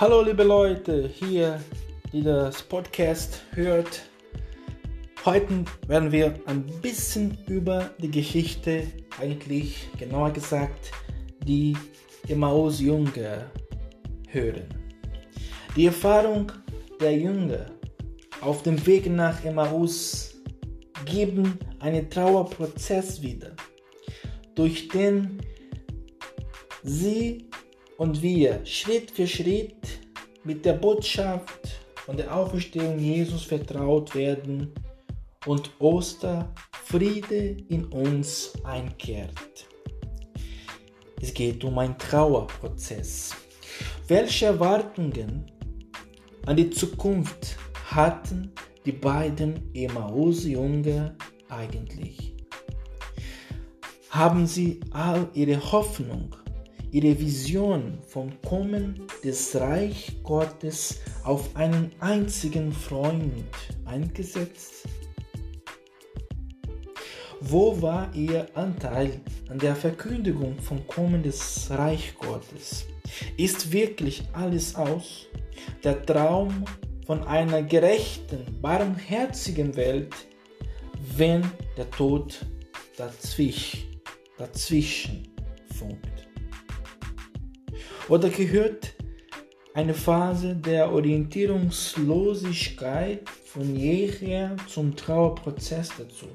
Hallo liebe Leute, hier, die das Podcast hört. Heute werden wir ein bisschen über die Geschichte, eigentlich genauer gesagt, die Emmaus-Jünger hören. Die Erfahrung der Jünger auf dem Weg nach Emmaus geben einen Trauerprozess wieder, durch den sie und wir Schritt für Schritt mit der Botschaft von der Auferstehung Jesus vertraut werden und Osterfriede in uns einkehrt. Es geht um einen Trauerprozess. Welche Erwartungen an die Zukunft hatten die beiden Emmaus-Jünger eigentlich? Haben sie all ihre Hoffnung ihre Vision vom Kommen des Reich Gottes auf einen einzigen Freund eingesetzt? Wo war ihr Anteil an der Verkündigung vom Kommen des Reich Gottes? Ist wirklich alles aus? Der Traum von einer gerechten, barmherzigen Welt, wenn der Tod dazwischen, dazwischen funkt? Oder gehört eine Phase der Orientierungslosigkeit von jeher zum Trauerprozess dazu?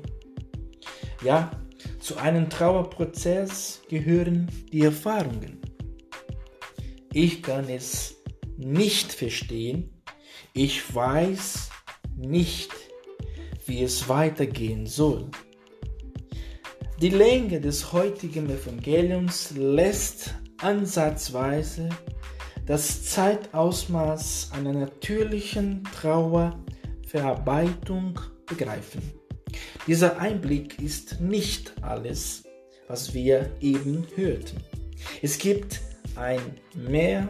Ja, zu einem Trauerprozess gehören die Erfahrungen. Ich kann es nicht verstehen. Ich weiß nicht, wie es weitergehen soll. Die Länge des heutigen Evangeliums lässt ansatzweise das Zeitausmaß einer natürlichen Trauerverarbeitung begreifen. Dieser Einblick ist nicht alles, was wir eben hörten. Es gibt ein Mehr,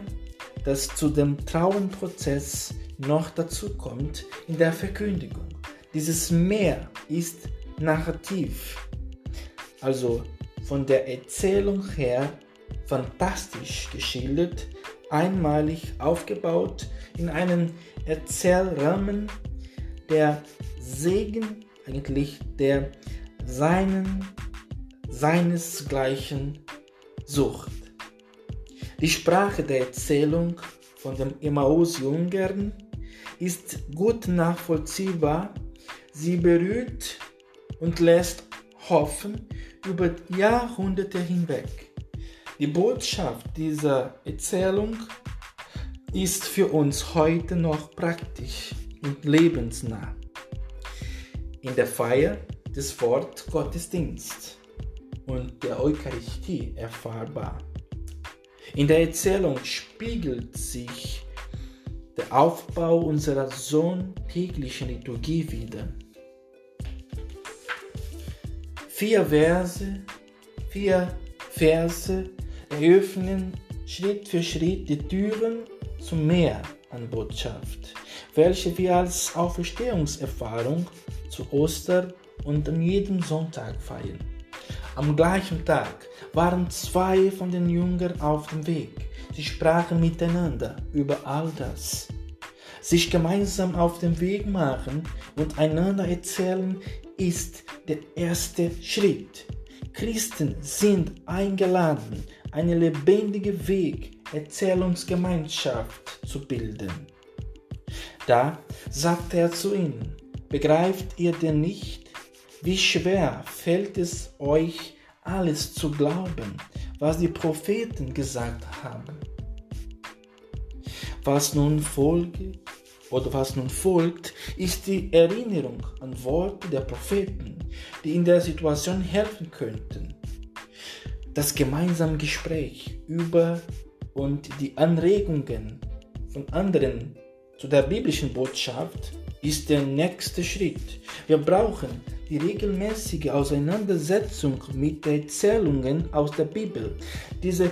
das zu dem Trauenprozess noch dazu kommt in der Verkündigung. Dieses Mehr ist narrativ, also von der Erzählung her fantastisch geschildert, einmalig aufgebaut in einen Erzählrahmen, der Segen eigentlich der seinen seinesgleichen sucht. Die Sprache der Erzählung von dem Emmaus-Jüngern ist gut nachvollziehbar. Sie berührt und lässt hoffen über Jahrhunderte hinweg. Die Botschaft dieser Erzählung ist für uns heute noch praktisch und lebensnah. In der Feier des Wort Gottesdienst und der Eucharistie erfahrbar. In der Erzählung spiegelt sich der Aufbau unserer sonntäglichen Liturgie wider. Vier Verse, vier Verse eröffnen Schritt für Schritt die Türen zum Meer an Botschaft, welche wir als Auferstehungserfahrung zu Ostern und an jedem Sonntag feiern. Am gleichen Tag waren zwei von den Jüngern auf dem Weg. Sie sprachen miteinander über all das. Sich gemeinsam auf den Weg machen und einander erzählen ist der erste Schritt. Christen sind eingeladen, eine lebendige Weg, Erzählungsgemeinschaft zu bilden. Da sagte er zu ihnen, begreift ihr denn nicht, wie schwer fällt es euch, alles zu glauben, was die Propheten gesagt haben? Was nun folgt, oder was nun folgt, ist die Erinnerung an Worte der Propheten, die in der Situation helfen könnten das gemeinsame Gespräch über und die Anregungen von anderen zu der biblischen Botschaft ist der nächste Schritt. Wir brauchen die regelmäßige Auseinandersetzung mit Erzählungen aus der Bibel. Diese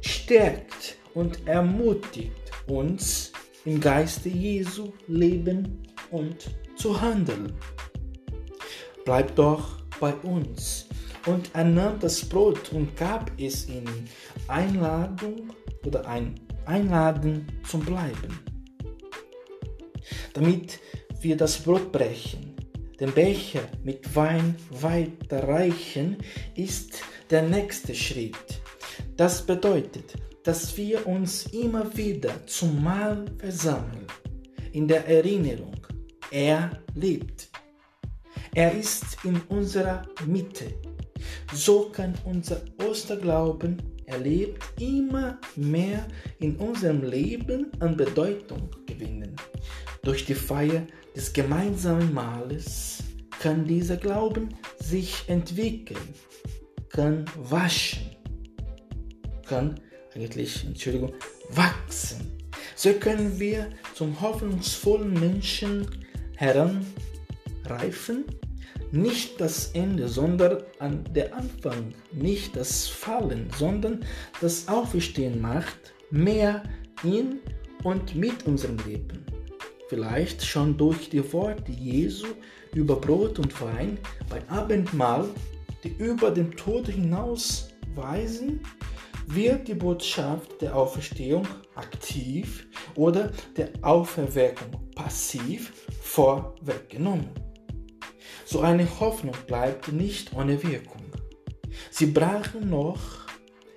stärkt und ermutigt uns im Geiste Jesu leben und zu handeln. Bleibt doch bei uns und er nahm das Brot und gab es in Einladung oder ein einladen zum Bleiben. Damit wir das Brot brechen, den Becher mit Wein weiterreichen, ist der nächste Schritt. Das bedeutet, dass wir uns immer wieder zum Mahl versammeln, in der Erinnerung, er lebt. Er ist in unserer Mitte. So kann unser Osterglauben erlebt immer mehr in unserem Leben an Bedeutung gewinnen. Durch die Feier des gemeinsamen Mahles kann dieser Glauben sich entwickeln, kann waschen, kann eigentlich, Entschuldigung, wachsen. So können wir zum hoffnungsvollen Menschen heranreifen. Nicht das Ende, sondern an der Anfang. Nicht das Fallen, sondern das Auferstehen macht mehr in und mit unserem Leben. Vielleicht schon durch die Worte Jesu über Brot und Wein beim Abendmahl, die über den Tod hinaus weisen, wird die Botschaft der Auferstehung aktiv oder der Auferweckung passiv vorweggenommen. So eine Hoffnung bleibt nicht ohne Wirkung. Sie brachen noch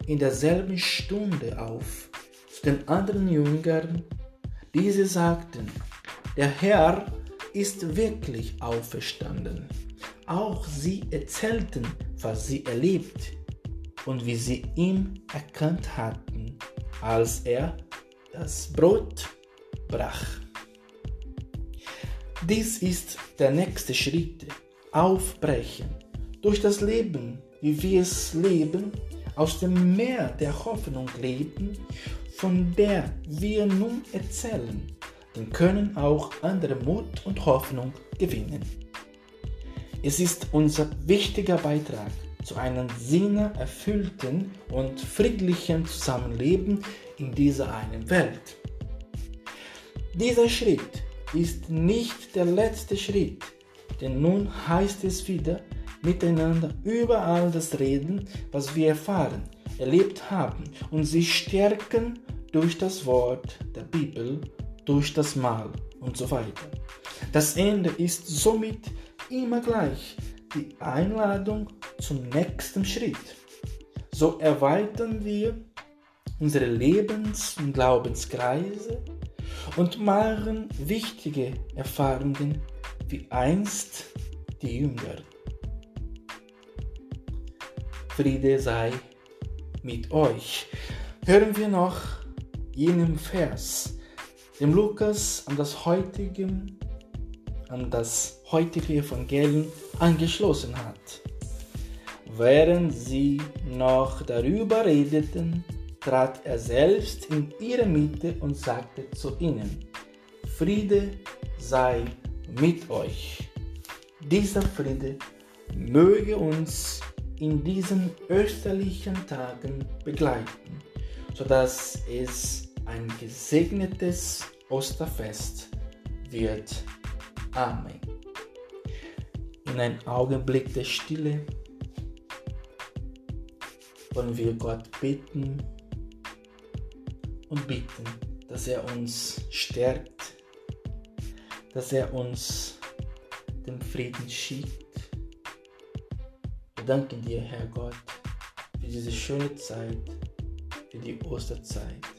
in derselben Stunde auf zu den anderen Jüngern. Diese sagten, der Herr ist wirklich auferstanden. Auch sie erzählten, was sie erlebt und wie sie ihn erkannt hatten, als er das Brot brach. Dies ist der nächste Schritt. Aufbrechen. Durch das Leben, wie wir es leben, aus dem Meer der Hoffnung leben, von der wir nun erzählen, dann können auch andere Mut und Hoffnung gewinnen. Es ist unser wichtiger Beitrag zu einem sinnerfüllten und friedlichen Zusammenleben in dieser einen Welt. Dieser Schritt ist nicht der letzte Schritt, denn nun heißt es wieder, miteinander über all das reden, was wir erfahren, erlebt haben und sich stärken durch das Wort der Bibel, durch das Mahl und so weiter. Das Ende ist somit immer gleich, die Einladung zum nächsten Schritt. So erweitern wir unsere Lebens- und Glaubenskreise und machen wichtige Erfahrungen wie einst die Jünger. Friede sei mit euch. Hören wir noch jenem Vers, dem Lukas an das heutige, an das heutige Evangelium angeschlossen hat. Während sie noch darüber redeten, trat er selbst in ihre Mitte und sagte zu ihnen, Friede sei mit euch. Dieser Friede möge uns in diesen österlichen Tagen begleiten, sodass es ein gesegnetes Osterfest wird. Amen. In einem Augenblick der Stille wollen wir Gott bitten, und bitten, dass er uns stärkt, dass er uns den Frieden schickt. Wir danken dir, Herr Gott, für diese schöne Zeit, für die Osterzeit.